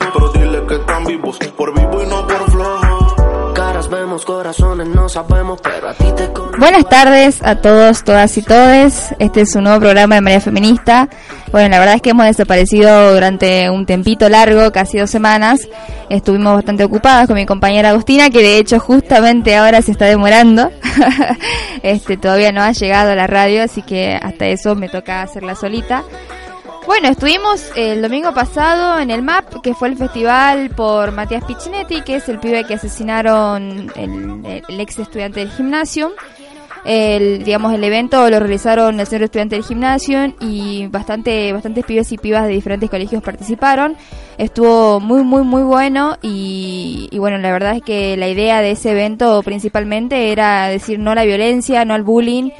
Pero dile que están vivos, por vivo y no por flojo. Caras vemos, corazones no sabemos, pero a ti te Buenas tardes a todos, todas y todes. Este es un nuevo programa de María Feminista. Bueno, la verdad es que hemos desaparecido durante un tempito largo, casi dos semanas. Estuvimos bastante ocupadas con mi compañera Agustina, que de hecho justamente ahora se está demorando. este todavía no ha llegado a la radio, así que hasta eso me toca hacerla solita. Bueno, estuvimos el domingo pasado en el MAP, que fue el festival por Matías Piccinetti, que es el pibe que asesinaron el, ex estudiante del gimnasio. El, digamos, el evento lo realizaron el centro estudiante del gimnasio y bastante, bastantes pibes y pibas de diferentes colegios participaron. Estuvo muy, muy, muy bueno y, y bueno, la verdad es que la idea de ese evento principalmente era decir no a la violencia, no al bullying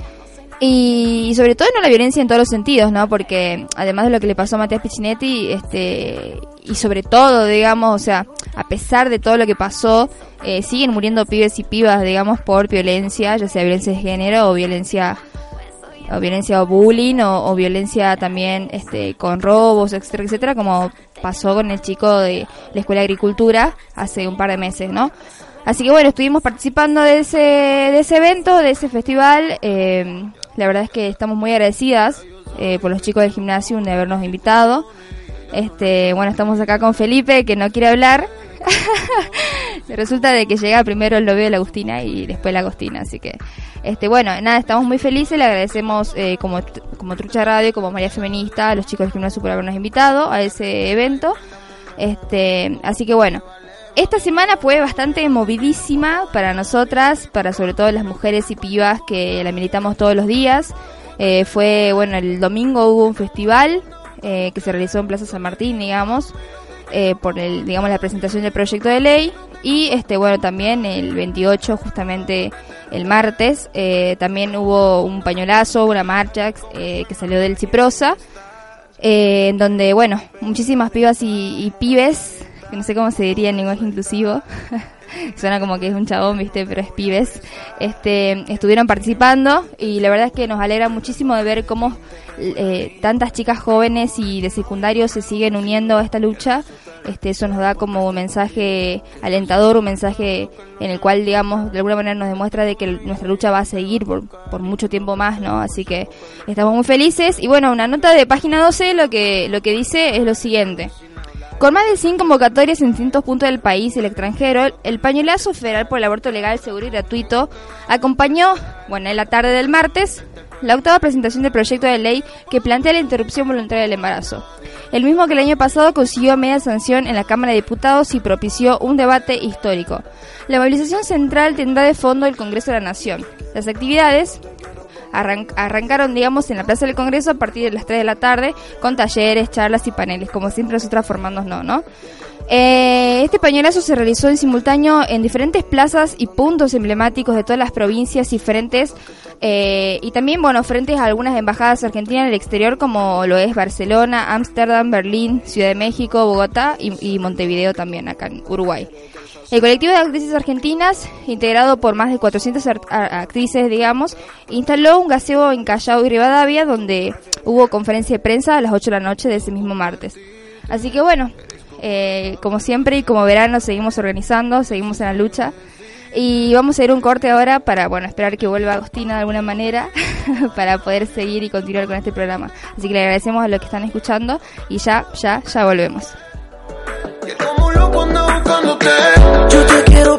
y, sobre todo no la violencia en todos los sentidos, ¿no? Porque además de lo que le pasó a Matías Piccinetti, este, y sobre todo, digamos, o sea, a pesar de todo lo que pasó, eh, siguen muriendo pibes y pibas, digamos, por violencia, ya sea violencia de género o violencia o violencia o bullying o, violencia también este con robos etcétera etcétera como pasó con el chico de la escuela de agricultura hace un par de meses no así que bueno estuvimos participando de ese de ese evento de ese festival eh, la verdad es que estamos muy agradecidas eh, por los chicos del gimnasio de habernos invitado. Este, bueno, estamos acá con Felipe que no quiere hablar. Resulta de que llega primero el novio de la Agustina y después la Agustina, así que este bueno, nada, estamos muy felices, le agradecemos eh, como, como Trucha Radio, como María Feminista, a los chicos del gimnasio por habernos invitado a ese evento. Este, así que bueno, esta semana fue bastante movidísima para nosotras, para sobre todo las mujeres y pibas que la militamos todos los días. Eh, fue, bueno, el domingo hubo un festival eh, que se realizó en Plaza San Martín, digamos, eh, por el, digamos, la presentación del proyecto de ley. Y, este, bueno, también el 28, justamente el martes, también hubo un pañolazo, una marcha que salió del Ciprosa, en donde, bueno, muchísimas pibas y, y pibes que no sé cómo se diría en lenguaje inclusivo. Suena como que es un chabón, viste, pero es pibes. Este, estuvieron participando y la verdad es que nos alegra muchísimo de ver cómo eh, tantas chicas jóvenes y de secundario se siguen uniendo a esta lucha. Este, eso nos da como un mensaje alentador, un mensaje en el cual, digamos, de alguna manera nos demuestra de que nuestra lucha va a seguir por, por mucho tiempo más, ¿no? Así que estamos muy felices. Y bueno, una nota de página 12 lo que, lo que dice es lo siguiente. Con más de 100 convocatorias en distintos puntos del país y el extranjero, el pañolazo federal por el aborto legal, seguro y gratuito acompañó, bueno, en la tarde del martes, la octava presentación del proyecto de ley que plantea la interrupción voluntaria del embarazo. El mismo que el año pasado consiguió media sanción en la Cámara de Diputados y propició un debate histórico. La movilización central tendrá de fondo el Congreso de la Nación. Las actividades arrancaron, digamos, en la Plaza del Congreso a partir de las 3 de la tarde con talleres, charlas y paneles, como siempre nosotras formándonos, no, ¿no? Eh, este pañuelazo se realizó en simultáneo en diferentes plazas y puntos emblemáticos de todas las provincias diferentes eh, y también, bueno, frente a algunas embajadas argentinas en el exterior como lo es Barcelona, Ámsterdam, Berlín, Ciudad de México, Bogotá y Montevideo también acá en Uruguay. El colectivo de actrices argentinas, integrado por más de 400 actrices, digamos, instaló un gaseo en Callao y Rivadavia, donde hubo conferencia de prensa a las 8 de la noche de ese mismo martes. Así que bueno, eh, como siempre y como verano seguimos organizando, seguimos en la lucha. Y vamos a ir un corte ahora para, bueno, esperar que vuelva Agustina de alguna manera para poder seguir y continuar con este programa. Así que le agradecemos a los que están escuchando y ya, ya, ya volvemos. Yo te quiero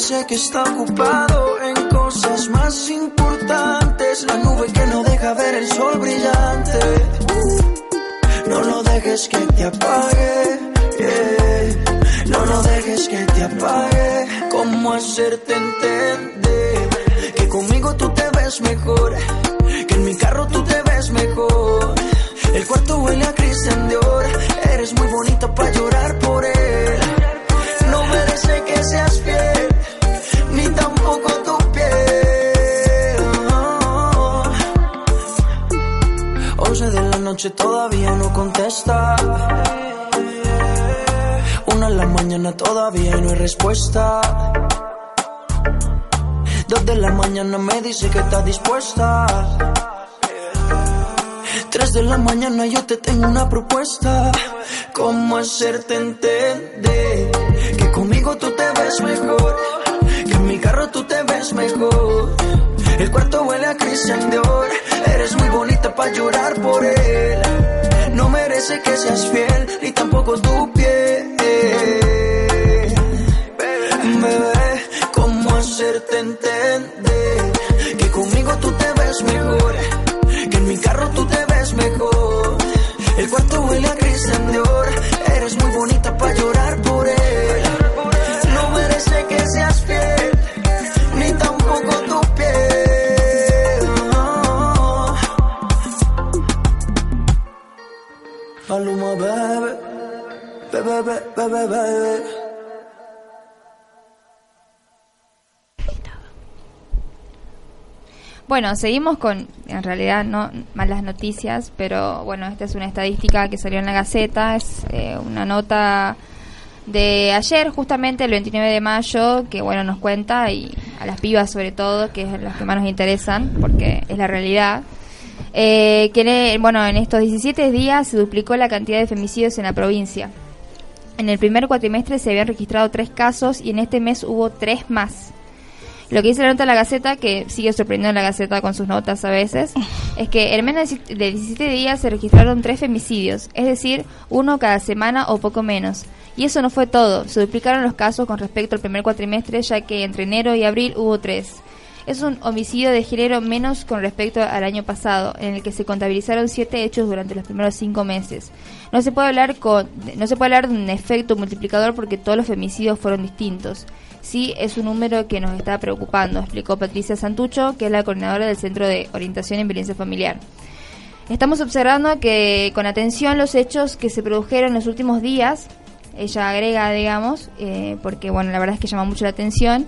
Dice que está ocupado en cosas más importantes. La nube que no deja ver el sol brillante. No lo dejes que te apague. yeah. No lo dejes que te apague. ¿Cómo hacerte entender que conmigo tú te ves mejor? Que en mi carro tú te ves mejor. El cuarto huele a Christian Dior. Eres muy bonita para llorar por él. No merece que seas fiel, ni tampoco tu piel. 11 de la noche todavía no contesta. Una en la mañana todavía no hay respuesta. Dos de la mañana me dice que está dispuesta. Tres de la mañana yo te tengo una propuesta. ¿Cómo hacerte entender que conmigo tú te ves mejor? Mi carro tú te ves mejor. El cuarto huele a Christian Dior. Eres muy bonita para llorar por él. No merece que seas fiel, ni tampoco tu piel. Bebé, ¿cómo hacerte entender que conmigo tú te ves mejor? Que en mi carro tú te ves mejor. El cuarto huele a Christian Dior. Eres muy bonita para llorar por él. Bueno, seguimos con, en realidad, no malas noticias, pero bueno, esta es una estadística que salió en la Gaceta, es eh, una nota de ayer, justamente el 29 de mayo, que bueno, nos cuenta, y a las pibas sobre todo, que es las que más nos interesan, porque es la realidad, eh, que el- bueno, en estos 17 días se duplicó la cantidad de femicidios en la provincia. En el primer cuatrimestre se habían registrado tres casos y en este mes hubo tres más. Lo que dice la nota de la Gaceta, que sigue sorprendiendo a la Gaceta con sus notas a veces, es que en menos de 17 días se registraron tres femicidios, es decir, uno cada semana o poco menos. Y eso no fue todo, se duplicaron los casos con respecto al primer cuatrimestre, ya que entre enero y abril hubo tres. Es un homicidio de género menos con respecto al año pasado, en el que se contabilizaron siete hechos durante los primeros cinco meses. No se puede hablar con, no se puede hablar de un efecto multiplicador porque todos los femicidios fueron distintos. Sí, es un número que nos está preocupando, explicó Patricia Santucho, que es la coordinadora del Centro de Orientación en Violencia Familiar. Estamos observando que con atención los hechos que se produjeron en los últimos días, ella agrega, digamos, eh, porque bueno, la verdad es que llama mucho la atención.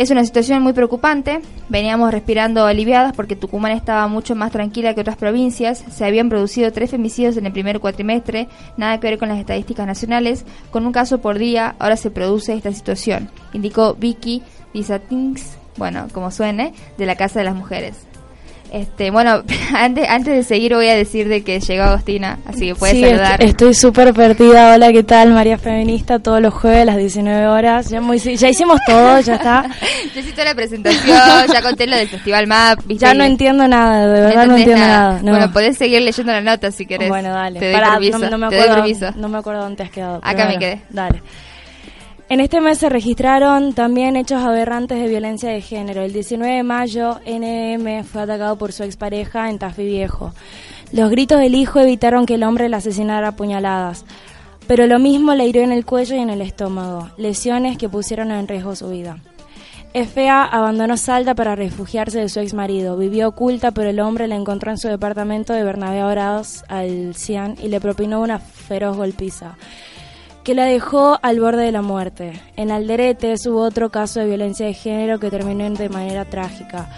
Es una situación muy preocupante. Veníamos respirando aliviadas porque Tucumán estaba mucho más tranquila que otras provincias. Se habían producido tres femicidios en el primer cuatrimestre, nada que ver con las estadísticas nacionales. Con un caso por día, ahora se produce esta situación, indicó Vicky Disatings, bueno, como suene, de la Casa de las Mujeres. Este, bueno, antes, antes de seguir voy a decir de que llegó Agostina, así que puedes sí, saludar. est- estoy súper perdida. Hola, ¿qué tal? María Feminista, todos los jueves a las 19 horas. Ya, muy- ya hicimos todo, ya está. Ya hice toda la presentación, ya conté lo del Festival MAP. ¿viste? Ya no entiendo nada, de verdad no entendés entiendo nada. no. Bueno, podés seguir leyendo la nota si querés. Bueno, dale. Te doy Pará, permiso. no, no me acuerdo, permiso. no me acuerdo dónde has quedado. Acá me quedé. Dale. En este mes se registraron también hechos aberrantes de violencia de género. El 19 de mayo, NM fue atacado por su expareja en Tafí Viejo. Los gritos del hijo evitaron que el hombre la asesinara a puñaladas. pero lo mismo le hirió en el cuello y en el estómago, lesiones que pusieron en riesgo su vida. F.A. abandonó Salta para refugiarse de su ex marido. Vivió oculta, pero el hombre la encontró en su departamento de Bernabé Abrados al Cian y le propinó una feroz golpiza que la dejó al borde de la muerte. En Alderete hubo otro caso de violencia de género que terminó de manera trágica.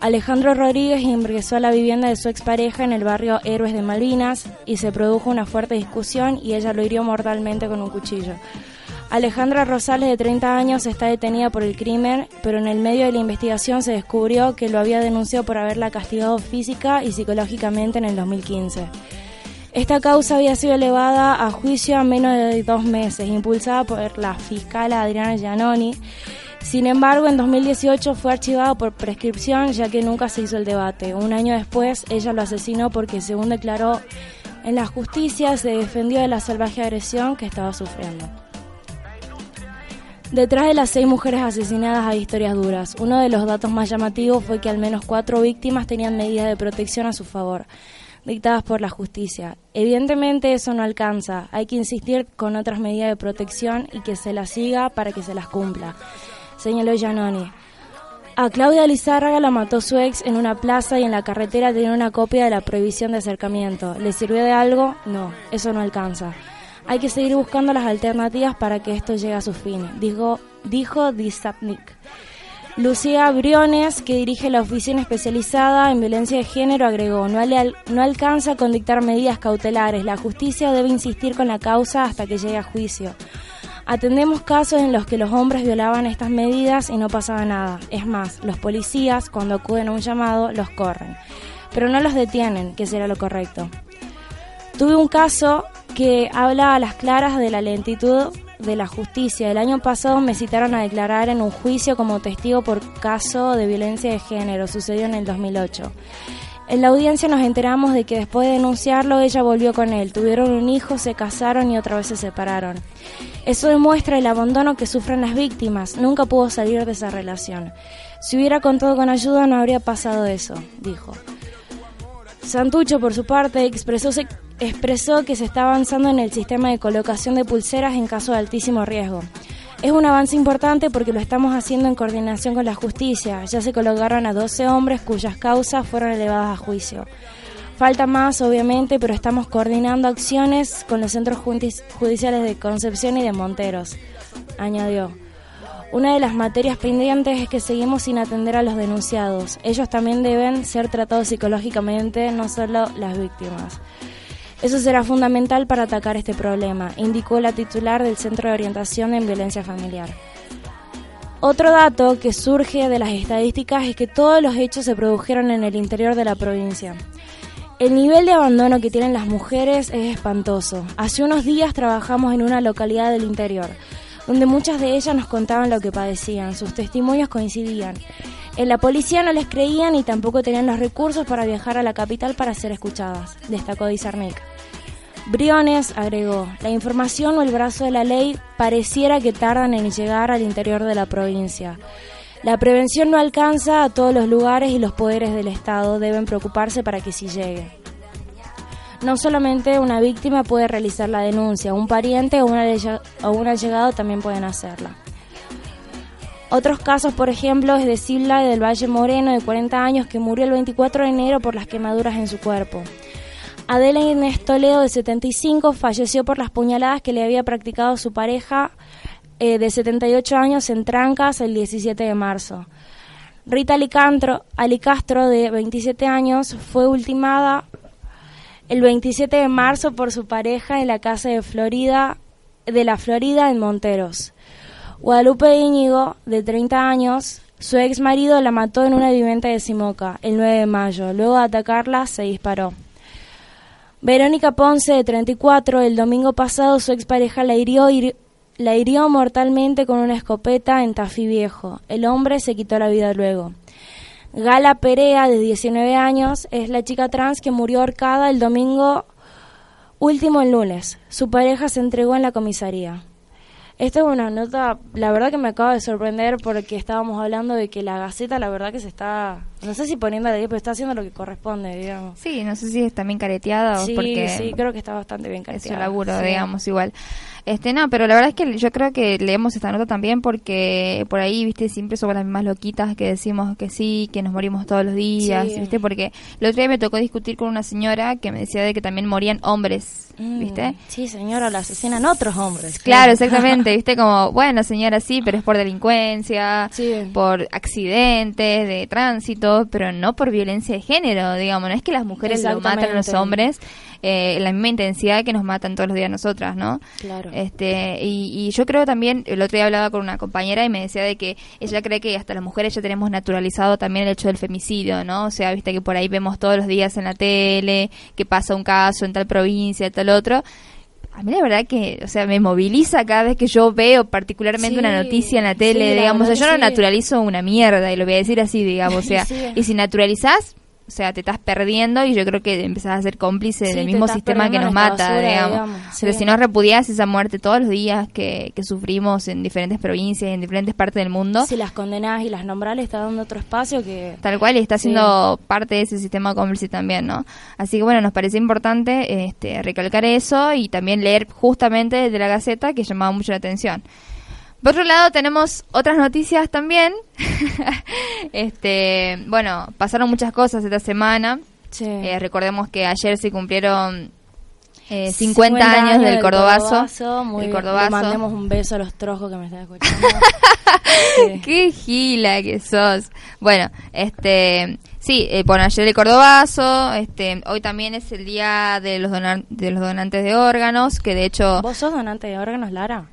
Alejandro Rodríguez ingresó a la vivienda de su expareja en el barrio Héroes de Malvinas y se produjo una fuerte discusión y ella lo hirió mortalmente con un cuchillo. Alejandra Rosales, de 30 años, está detenida por el crimen, pero en el medio de la investigación se descubrió que lo había denunciado por haberla castigado física y psicológicamente en el 2015. Esta causa había sido elevada a juicio a menos de dos meses, impulsada por la fiscal Adriana Giannoni. Sin embargo, en 2018 fue archivado por prescripción ya que nunca se hizo el debate. Un año después, ella lo asesinó porque, según declaró en la justicia, se defendió de la salvaje agresión que estaba sufriendo. Detrás de las seis mujeres asesinadas hay historias duras. Uno de los datos más llamativos fue que al menos cuatro víctimas tenían medidas de protección a su favor, dictadas por la justicia. Evidentemente eso no alcanza, hay que insistir con otras medidas de protección y que se las siga para que se las cumpla, señaló Giannoni. A Claudia Lizárraga la mató su ex en una plaza y en la carretera tenía una copia de la prohibición de acercamiento. ¿Le sirvió de algo? No, eso no alcanza. Hay que seguir buscando las alternativas para que esto llegue a su fin, dijo, dijo Disapnik. Lucía Briones, que dirige la oficina especializada en violencia de género, agregó, no, no alcanza con dictar medidas cautelares, la justicia debe insistir con la causa hasta que llegue a juicio. Atendemos casos en los que los hombres violaban estas medidas y no pasaba nada. Es más, los policías, cuando acuden a un llamado, los corren. Pero no los detienen, que será lo correcto. Tuve un caso que habla a las claras de la lentitud de la justicia. El año pasado me citaron a declarar en un juicio como testigo por caso de violencia de género. Sucedió en el 2008. En la audiencia nos enteramos de que después de denunciarlo ella volvió con él. Tuvieron un hijo, se casaron y otra vez se separaron. Eso demuestra el abandono que sufren las víctimas. Nunca pudo salir de esa relación. Si hubiera contado con ayuda no habría pasado eso, dijo. Santucho, por su parte, expresó, expresó que se está avanzando en el sistema de colocación de pulseras en caso de altísimo riesgo. Es un avance importante porque lo estamos haciendo en coordinación con la justicia. Ya se colocaron a 12 hombres cuyas causas fueron elevadas a juicio. Falta más, obviamente, pero estamos coordinando acciones con los centros judiciales de Concepción y de Monteros, añadió. Una de las materias pendientes es que seguimos sin atender a los denunciados. Ellos también deben ser tratados psicológicamente, no solo las víctimas. Eso será fundamental para atacar este problema, indicó la titular del Centro de Orientación en Violencia Familiar. Otro dato que surge de las estadísticas es que todos los hechos se produjeron en el interior de la provincia. El nivel de abandono que tienen las mujeres es espantoso. Hace unos días trabajamos en una localidad del interior donde muchas de ellas nos contaban lo que padecían. Sus testimonios coincidían. En la policía no les creían y tampoco tenían los recursos para viajar a la capital para ser escuchadas, destacó Dizarnik. Briones agregó, la información o el brazo de la ley pareciera que tardan en llegar al interior de la provincia. La prevención no alcanza a todos los lugares y los poderes del Estado deben preocuparse para que sí llegue. No solamente una víctima puede realizar la denuncia, un pariente o, un allegado también pueden hacerla. Otros casos, por ejemplo, es de Silva del Valle Moreno, de 40 años, que murió el 24 de enero por las quemaduras en su cuerpo. Adela Inés Toledo, de 75, falleció por las puñaladas que le había practicado su pareja eh, de 78 años en Trancas el 17 de marzo. Rita Alicastro, de 27 años, fue ultimada el 27 de marzo por su pareja en la casa de Florida de la Florida en Monteros. Guadalupe Íñigo, de 30 años, su ex marido la mató en una vivienda de Simoca el 9 de mayo. Luego de atacarla, se disparó. Verónica Ponce, de 34, el domingo pasado su expareja la hirió, la hirió mortalmente con una escopeta en Tafí Viejo. El hombre se quitó la vida luego. Gala Perea, de 19 años, es la chica trans que murió ahorcada el domingo último el lunes. Su pareja se entregó en la comisaría. Esta es una nota, la verdad que me acaba de sorprender porque estábamos hablando de que la Gaceta, la verdad que se está, no sé si poniendo la pero está haciendo lo que corresponde, digamos. Sí, no sé si está bien careteada o porque sí, creo que está bastante bien es careteada. su laburo, Sí. digamos, igual. Este, no, pero la verdad es que yo creo que leemos esta nota también porque por ahí, viste, siempre somos las mismas loquitas que decimos que sí, que nos morimos todos los días, Sí. viste, porque el otro día me tocó discutir con una señora que me decía de que también morían hombres, Mm, viste. Sí, señora, la asesinan otros hombres. Claro, exactamente, viste, como, bueno, señora, sí, pero es por delincuencia, Sí. por accidentes de tránsito, pero no por violencia de género, digamos, no es que las mujeres lo matan a los hombres eh, en la misma intensidad que nos matan todos los días nosotras, ¿no? Claro. Este, y, y yo creo también, el otro día hablaba con una compañera y me decía de que ella cree que hasta las mujeres ya tenemos naturalizado también el hecho del femicidio, ¿no? O sea, viste que por ahí vemos todos los días en la tele que pasa un caso en tal provincia, tal otro. A mí la verdad que, o sea, me moviliza cada vez que yo veo particularmente Sí, una noticia en la sí, tele, la digamos, o sea, yo no naturalizo una mierda y lo voy a decir así, digamos, o sea, y si naturalizás, o sea, te estás perdiendo y yo creo que empezás a ser cómplice Sí, del mismo estás sistema que nos mata, basura, digamos. digamos, Pero si no repudias esa muerte todos los días que, que sufrimos en diferentes provincias, en diferentes partes del mundo, Si las condenás y las nombrás, le está dando otro espacio que... tal cual y está siendo parte de ese sistema cómplice también, ¿no? Así que bueno, nos parece importante este, recalcar eso y también leer justamente de la Gaceta que llamaba mucho la atención. Por otro lado, tenemos otras noticias también. este, bueno, pasaron muchas cosas esta semana. Sí. Eh, recordemos que ayer se cumplieron eh, 50, años, del Cordobazo. Muy del bien. Cordobazo. Le mandemos un beso a los trojos que me están escuchando. Sí. Qué gila que sos. Bueno, este, sí, eh, bueno, ayer el Cordobazo, este, hoy también es el día de los de los donantes de órganos, que de hecho, ¿Vos sos donante de órganos, Lara?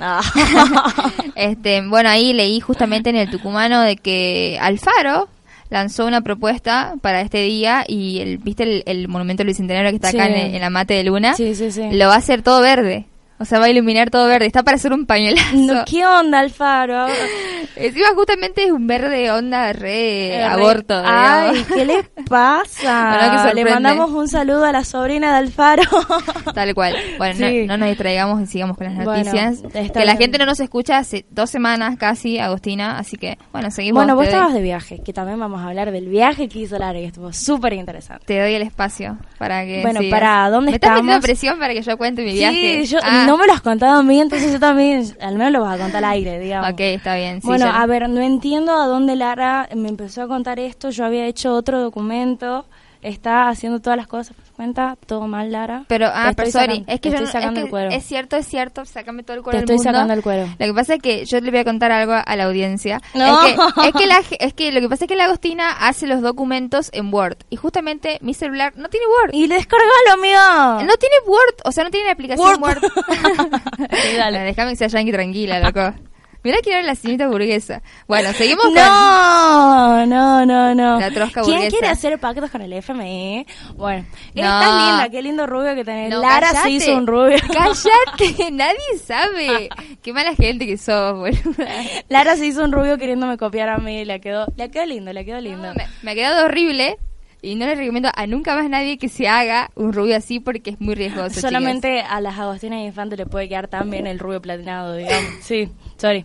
Ah. Este, bueno, ahí leí justamente en el Tucumano de que Alfaro lanzó una propuesta para este día y el, viste el, el monumento del bicentenario que está acá en, en la mate de luna, Sí, sí, sí. lo va a hacer todo verde. O sea, va a iluminar todo verde. Está para hacer un pañuelazo. No, ¿Qué onda, Alfaro? Encima justamente es un verde onda re Eh, aborto. Ay. ¿qué les pasa? Bueno, que Le mandamos un saludo a la sobrina de Alfaro. Tal cual. Bueno, Sí. no, no nos distraigamos y sigamos con las noticias. que la gente no nos escucha hace dos semanas casi, Agustina. Así que, bueno, seguimos. bueno, vos estabas de viaje, que también vamos a hablar del viaje que hizo Lara y estuvo súper interesante. te doy el espacio para que. Bueno, sigas. para, ¿dónde Me estás estamos? presión para que yo cuente mi viaje. Sí, yo, Ah, no me lo has contado a mí, entonces yo también, al menos lo vas a contar al aire, digamos. Ok, está bien. sí, bueno, ya- a ver, no entiendo a dónde Lara me empezó a contar esto. Yo había hecho otro documento, está haciendo todas las cosas por su cuenta, todo mal, Lara. Pero, ah, pero sorry, sacando- es que te yo estoy no- sacando es, el cuero. es cierto, es cierto, sácame todo el cuero Te del estoy mundo. sacando el cuero. Lo que pasa es que yo le voy a contar algo a la audiencia. No. Es, que, es, que la ge- es que lo que pasa es que la Agostina hace los documentos en Word. Y justamente mi celular no tiene Word. Y descargalo, amigo. No tiene Word, o sea, no tiene la aplicación Word. Word. Sí, dale. Déjame que sea yankee tranquila, loco. Mira que era la señorita burguesa. Bueno, seguimos con... No, no, no, no. La trosca ¿Quién burguesa. quiere hacer pactos con el FMI? Bueno, No. estás linda, qué lindo rubio que tenés. No, Lara se hizo un rubio. Cállate, nadie sabe. Qué mala gente que sos, boluda. Lara se hizo un rubio queriéndome copiar a mí. Le quedó, le quedó lindo, le quedó lindo. No, me, me ha quedado horrible y no le recomiendo a nunca más nadie que se haga un rubio así porque es muy riesgoso. Solamente a las Agostinas Infante le puede quedar tan bien el rubio platinado, digamos. Sí, sorry.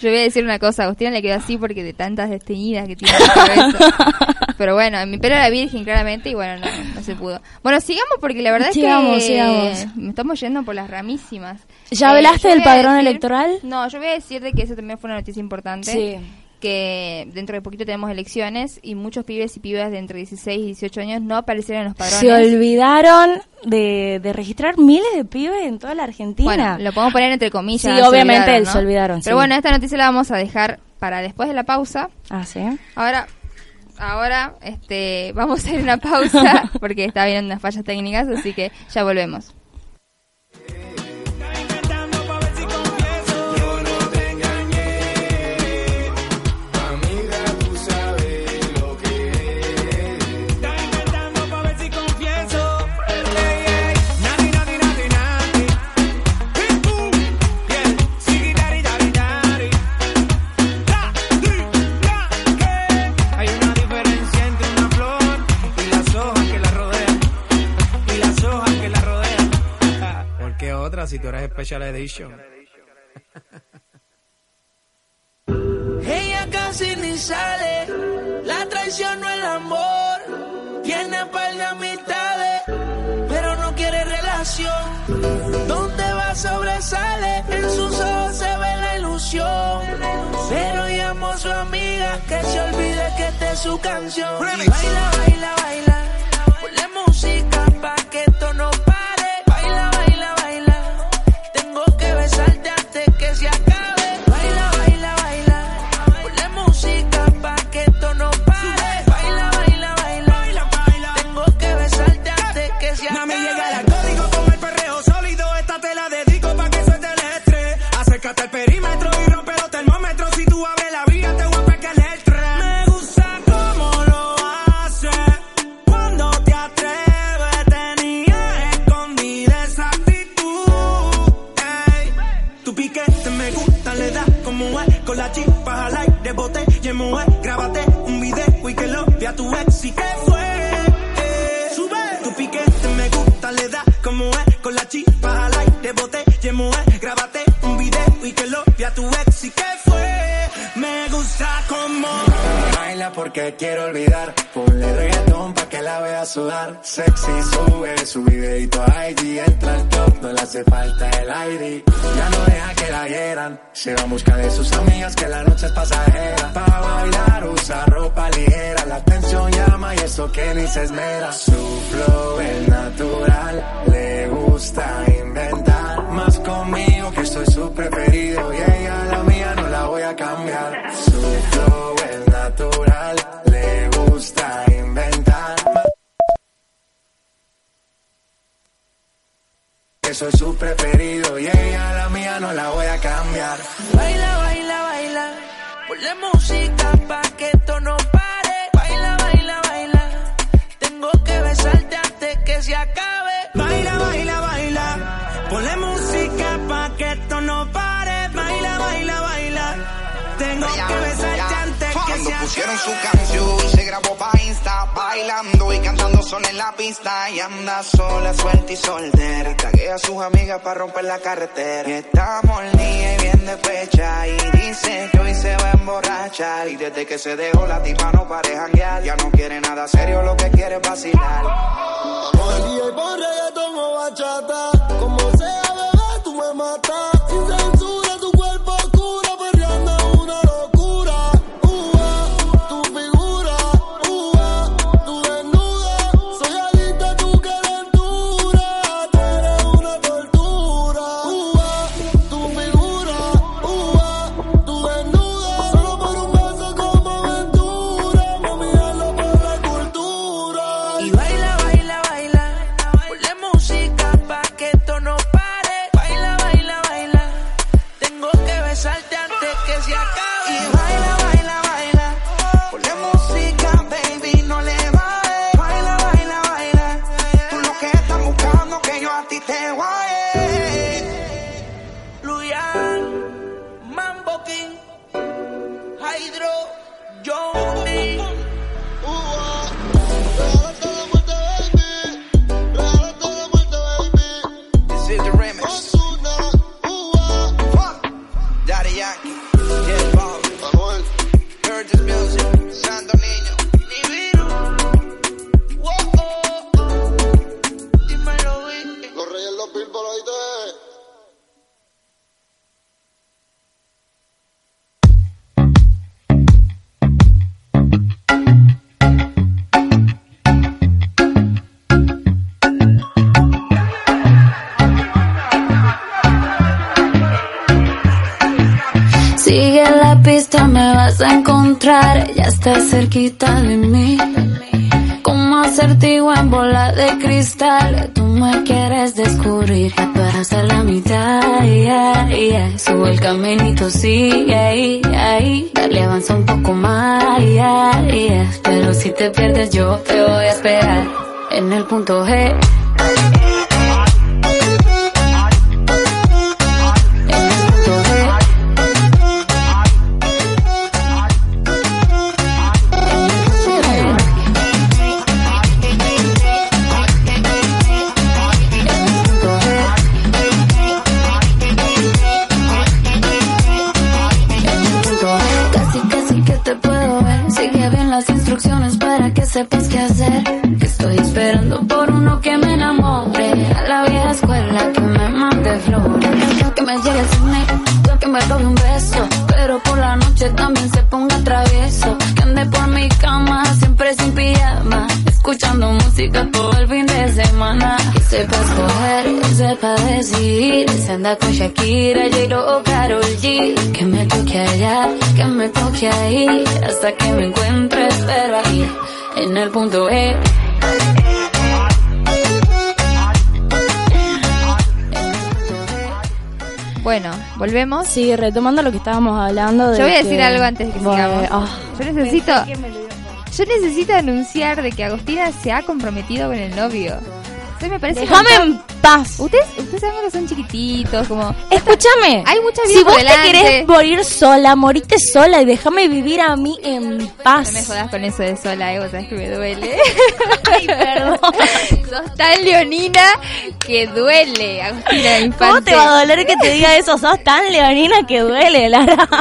Yo voy a decir una cosa, a Agustina le quedó así porque de tantas desteñidas que tiene. Pero bueno, mi pelo era virgen claramente y bueno, no, no se pudo. Bueno, sigamos porque la verdad Sigamos, es que sigamos. me estamos yendo por las ramísimas. ¿Ya Eh, hablaste del padrón decir- electoral? No, yo voy a decir de que eso también fue una noticia importante. Sí. Que dentro de poquito tenemos elecciones y muchos pibes y pibas de entre 16 y 18 años no aparecieron en los padrones. Se olvidaron de, de registrar miles de pibes en toda la Argentina. Bueno, lo podemos poner entre comillas. Sí, se obviamente se olvidaron, Pero sí. bueno, esta noticia la vamos a dejar para después de la pausa. Ah, ¿sí? Ahora, ahora, este, vamos a ir a una pausa porque está habiendo unas fallas técnicas, así que ya volvemos. Special Edition. Ella casi ni sale, la traición no el amor. Tiene par de amistades, pero no quiere relación. Donde va sobresale, en sus ojos se ve la ilusión. Pero llamo a su amiga que se olvide que esta es su canción. baila, baila, baila, ponle música pa' que esto no antes que se acabe. Baila, baila, baila. Ponle música pa' que esto no pare. Baila, baila, baila. Tengo que besarte antes que se acabe. No me llega la porque quiero olvidar. Ponle reggaetón pa' que la vea sudar. Sexy sube su videito a IG. Entra al top, no le hace falta el ID. Ya no deja que la hieran. Se va a buscar de sus amigas que la noche es pasajera. Pa' bailar usa ropa ligera. La atención y eso que ni se esmera. Su flow es natural. Le gusta inventar. Más conmigo que soy su preferido. Y ella la mía no la voy a cambiar. Su flow es natural le gusta inventar. Que soy su preferido y ella la mía no la voy a cambiar. Baila, baila, baila, ponle música pa' que esto se acabe. Baila, baila, baila, ponle antes pusieron su canción, se grabó pa' Insta, bailando y cantando son en la pista. Y anda sola, suelta y soltera. Taguea a sus amigas para romper la carretera. Y está molida y bien despecha. Y dice que hoy se va a emborrachar. Y desde que se dejó la tipa no pare janguear. Ya no quiere nada serio, lo que quiere es vacilar. y por reggaetón o bachata. Como sea, bebé, tú me matas. Ya está cerquita de mí. Como acertigo en bola de cristal, tú me quieres descubrir. Ya tú la mitad, yeah. Sube el caminito, sigue ahí. Dale, avanza un poco más. Pero si te pierdes, yo te voy a esperar en el punto G. sepas qué hacer. Que estoy esperando por uno que me enamore. A la vieja escuela que me mande flores. Que me llegue cine, que me robe un beso. Pero por la noche también se ponga travieso. Que ande por mi cama, siempre sin pijama. Escuchando música todo el fin de semana. Que sepa escoger, que sepa decidir. Se anda con Shakira, J-Lo o Karol G. Que me toque allá, que me toque ahí. Hasta que me encuentre. En el punto E. Bueno, volvemos. Sí, retomando lo que estábamos hablando de Yo voy a que- decir algo antes de que Bueno, sigamos. ah, Yo necesito, yo necesito anunciar de que Agostina se ha comprometido con el novio. O sea, me parece Déjame paz. Ustedes, ustedes saben que son chiquititos, como Escúchame. Hay mucha vida Si vos te querés morir sola, morite sola y déjame vivir a mí en paz. No me jodas con eso de sola, eh, vos sabés que me duele. Ay, perdón. Sos tan leonina que duele, Agustina Infante. ¿Cómo te va a doler que te diga eso? Sos tan leonina que duele, Lara.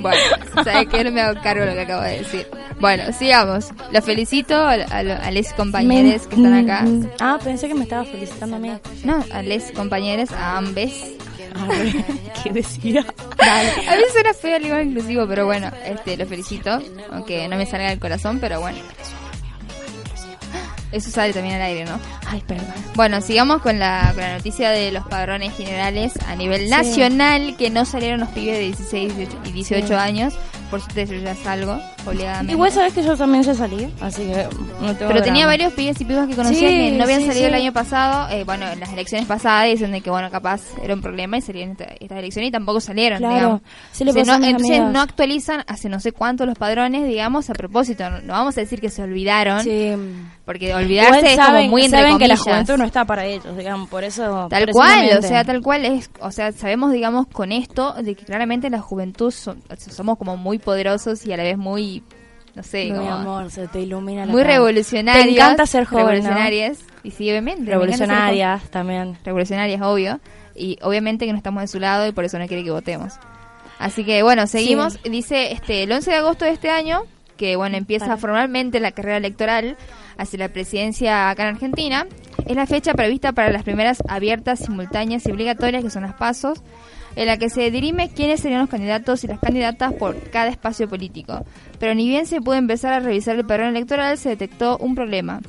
Bueno, sabes que no me hago cargo de lo que acabo de decir. Bueno, sigamos. Los felicito a, a, a les compañeros que están acá. Ah, pensé que me estaba felicitando No, a les compañeros, a ambes. ¿Qué decía? A veces suena feo el lenguaje inclusivo, pero bueno, este, los felicito. Aunque no me salga del corazón, pero bueno. Eso sale también al aire, ¿no? Ay, perdón. Bueno, sigamos con la, con la noticia de los padrones generales a nivel Sí. nacional, que no salieron los pibes de 16 y 18 Sí. años. Por suerte yo ya salgo, obligadamente. Igual sabes que yo también ya salí, así que no tengo Pero tenía drama. varios pibes y pibas que conocía Sí, que no habían sí, salido sí. el año pasado. Eh, bueno, en las elecciones pasadas dicen de que, bueno, capaz era un problema y salían esta- estas elecciones y tampoco salieron, Claro, digamos. sí le Entonces, pasó a no, entonces no actualizan hace no sé cuánto los padrones, digamos, a propósito. No, no vamos a decir que se olvidaron, Sí. porque olvidarse Igual es saben, como muy entre saben que la comillas. juventud no está para ellos, digamos, por eso... Tal cual, o sea, tal cual es, o sea, sabemos, digamos, con esto de que claramente la juventud son- somos como muy poderosos y a la vez muy, no sé, Mi como amor, se te ilumina la muy cara. revolucionarios. Te encanta ser joven, ¿no? Revolucionarias, y sí, obviamente. Revolucionarias también. Revolucionarias, obvio. Y obviamente que no estamos de su lado y por eso no quiere que votemos. Así que bueno, seguimos. Dice este el 11 de agosto de este año, que bueno, empieza formalmente la carrera electoral hacia la presidencia acá en Argentina. Es la fecha prevista para las primeras abiertas, simultáneas y obligatorias, que son las pasos, en la que se dirime quiénes serían los candidatos y las candidatas por cada espacio político. Pero ni bien se pudo empezar a revisar el padrón electoral, se detectó un problema.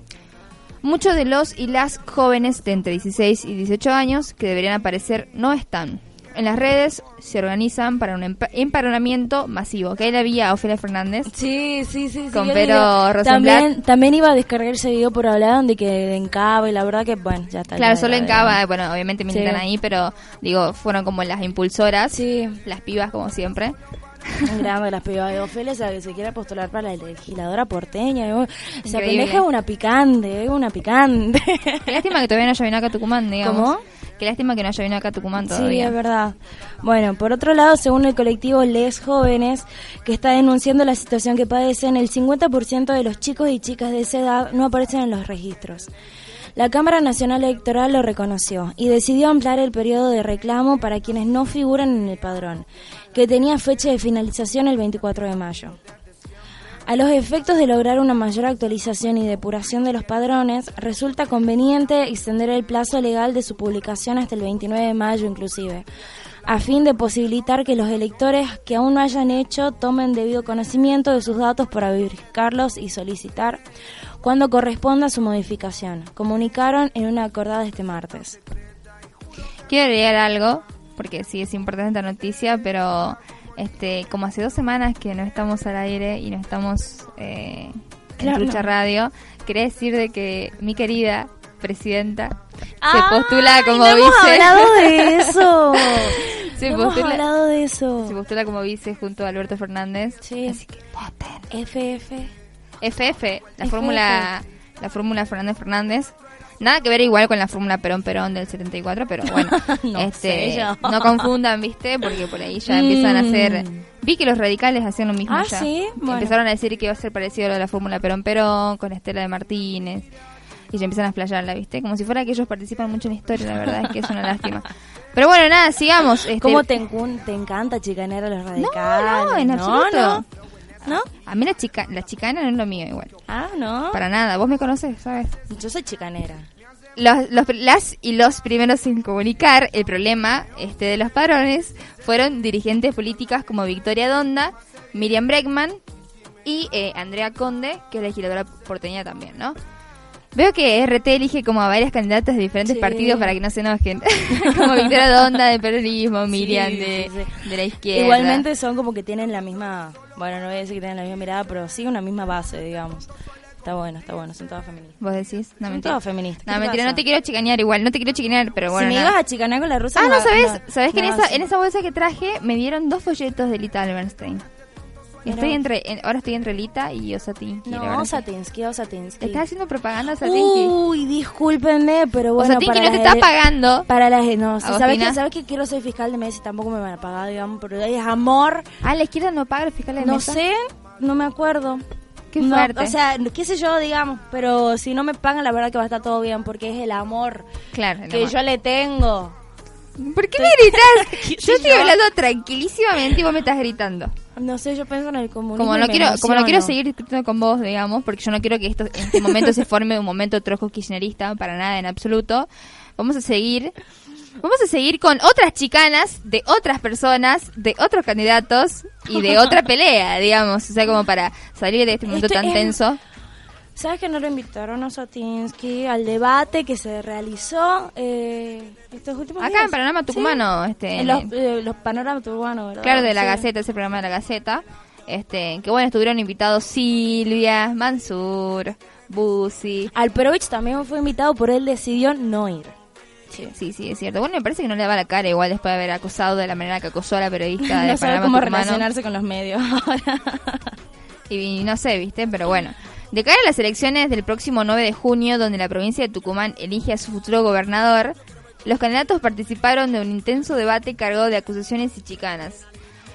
Muchos de los y las jóvenes de entre 16 y 18 años que deberían aparecer no están. En las redes se organizan para un empadronamiento masivo. Que ahí la vi a Ofelia Fernández. Sí, sí, sí. sí, Con yo Pero. También, también iba a descargar ese video por hablar de que en Cava y la verdad que, bueno, ya está. Claro, solo en. Cava, bueno, obviamente militan Sí. ahí, pero digo, fueron como las impulsoras, Sí, las pibas como siempre. grande las pibas de Ofelia, o sea, que se quiera postular para la legisladora porteña. Esa Increíble. pendeja es una picante, una picante. Lástima que todavía no haya venido acá a Tucumán, digamos. ¿Cómo? Qué lástima que no haya venido acá a Tucumán Sí, todavía. es verdad. Bueno, por otro lado, según el colectivo Les Jóvenes, que está denunciando la situación que padecen, el 50% de los chicos y chicas de esa edad no aparecen en los registros. La Cámara Nacional Electoral lo reconoció y decidió ampliar el periodo de reclamo para quienes no figuran en el padrón, que tenía fecha de finalización el 24 de mayo. A los efectos de lograr una mayor actualización y depuración de los padrones, resulta conveniente extender el plazo legal de su publicación hasta el 29 de mayo inclusive, a fin de posibilitar que los electores que aún no hayan hecho tomen debido conocimiento de sus datos para verificarlos y solicitar cuando corresponda su modificación, comunicaron en una acordada este martes. Quiero agregar algo, porque sí es importante esta noticia, pero este como hace dos semanas que no estamos al aire y no estamos eh, en. Trucha Radio, quería decir de que mi querida presidenta ¡Ay, se postula como no hemos vice. hablado de eso! se, No hemos postula, hablado de eso. se postula como vice junto a Alberto Fernández. Sí. Así que voten. FF. FF, la fórmula la fórmula Fernández Fernández. Nada que ver igual con la fórmula Perón Perón del 74, pero bueno, No este, no confundan, ¿viste? Porque por ahí ya empiezan a hacer Mm. Vi que los radicales hacían lo mismo Ah, ya. ¿sí? Bueno. Empezaron a decir que iba a ser parecido a lo de la fórmula Perón Perón con Estela de Martínez. Y ya empiezan a explayarla, ¿viste? Como si fuera que ellos participan mucho en la historia, la verdad es que es una lástima. Pero bueno, nada, sigamos. Este, ¿Cómo te encanta chicanear a los radicales? no, en absoluto. no. ¿No? A mí la chica, la chicana no es lo mío igual. Ah, no. Para nada. Vos me conoces, ¿sabes? Yo soy chicanera. Los, los- las y los primeros en comunicar el problema este de los padrones fueron dirigentes políticas como Victoria Donda, Miriam Bregman y eh, Andrea Conde, que es legisladora porteña también, ¿no? Veo que RT elige como a varias candidatas de diferentes Sí. partidos para que no se enojen. como Victoria Donda de peronismo, Miriam Sí, de, sí, de la izquierda. Igualmente son como que tienen la misma, bueno, no voy a decir que tienen la misma mirada, pero sí una misma base, digamos. Está bueno, está bueno, son todas feministas. ¿Vos decís? No, Son mentira. todas feministas. No, ¿Qué mentira, pasa? no te quiero chicanear igual, no te quiero chicanear, pero bueno. si me ibas a chicanar con la rusa... Ah, no, ¿sabes? no, ¿Sabes que en esa, en esa bolsa que traje me dieron dos folletos de Lita Albernstein? Estoy entre, en- ahora estoy entre Lita y Osatinsky. la No. Osatinsky, Osatinsky. Estás haciendo propaganda Osatinsky. Uy, discúlpenme, pero bueno, Osatinsky para no te está pagando. Para las... No, sí, ¿sabes que, ¿sabes que quiero ser fiscal de Messi? Tampoco me van a pagar, digamos, pero es amor. Ah, la izquierda no paga los fiscales de No mesa. sé, no me acuerdo. Qué No, fuerte. o sea, qué sé yo, digamos, pero si no me pagan, la verdad que va a estar todo bien, porque es el amor claro. el que amor. yo le tengo. ¿Por qué me gritas? ¿Qué yo estoy yo? hablando tranquilísimamente y vos me estás gritando. No sé, yo pienso en el comunismo. Como no quiero, como no quiero seguir discutiendo con vos, digamos, porque yo no quiero que esto, en este momento se forme un momento trojo kirchnerista, para nada en absoluto. Vamos a seguir, vamos a seguir con otras chicanas de otras personas, de otros candidatos y de otra pelea, digamos, o sea, como para salir de este momento Esto tan es- tenso. ¿Sabes que no lo invitaron a Sotinsky al debate que se realizó eh, estos últimos Acá días? en Panorama Sí. Tucumano, este, En los, eh, los panoramas turbanos, ¿verdad? Claro, de la Sí. Gaceta, ese programa de la Gaceta. Este, que bueno, estuvieron invitados Silvia, Mansur, Busi. Alperovich también fue invitado, pero él decidió no ir. Sí, sí, es cierto. Bueno, me parece que no le daba la cara igual después de haber acosado de la manera que acosó a la periodista de no sabe Panorama cómo Tucumano. relacionarse con los medios ahora. Y no sé, ¿viste? Pero bueno. De cara a las elecciones del próximo 9 de junio, donde la provincia de Tucumán elige a su futuro gobernador, los candidatos participaron de un intenso debate cargado de acusaciones y chicanas.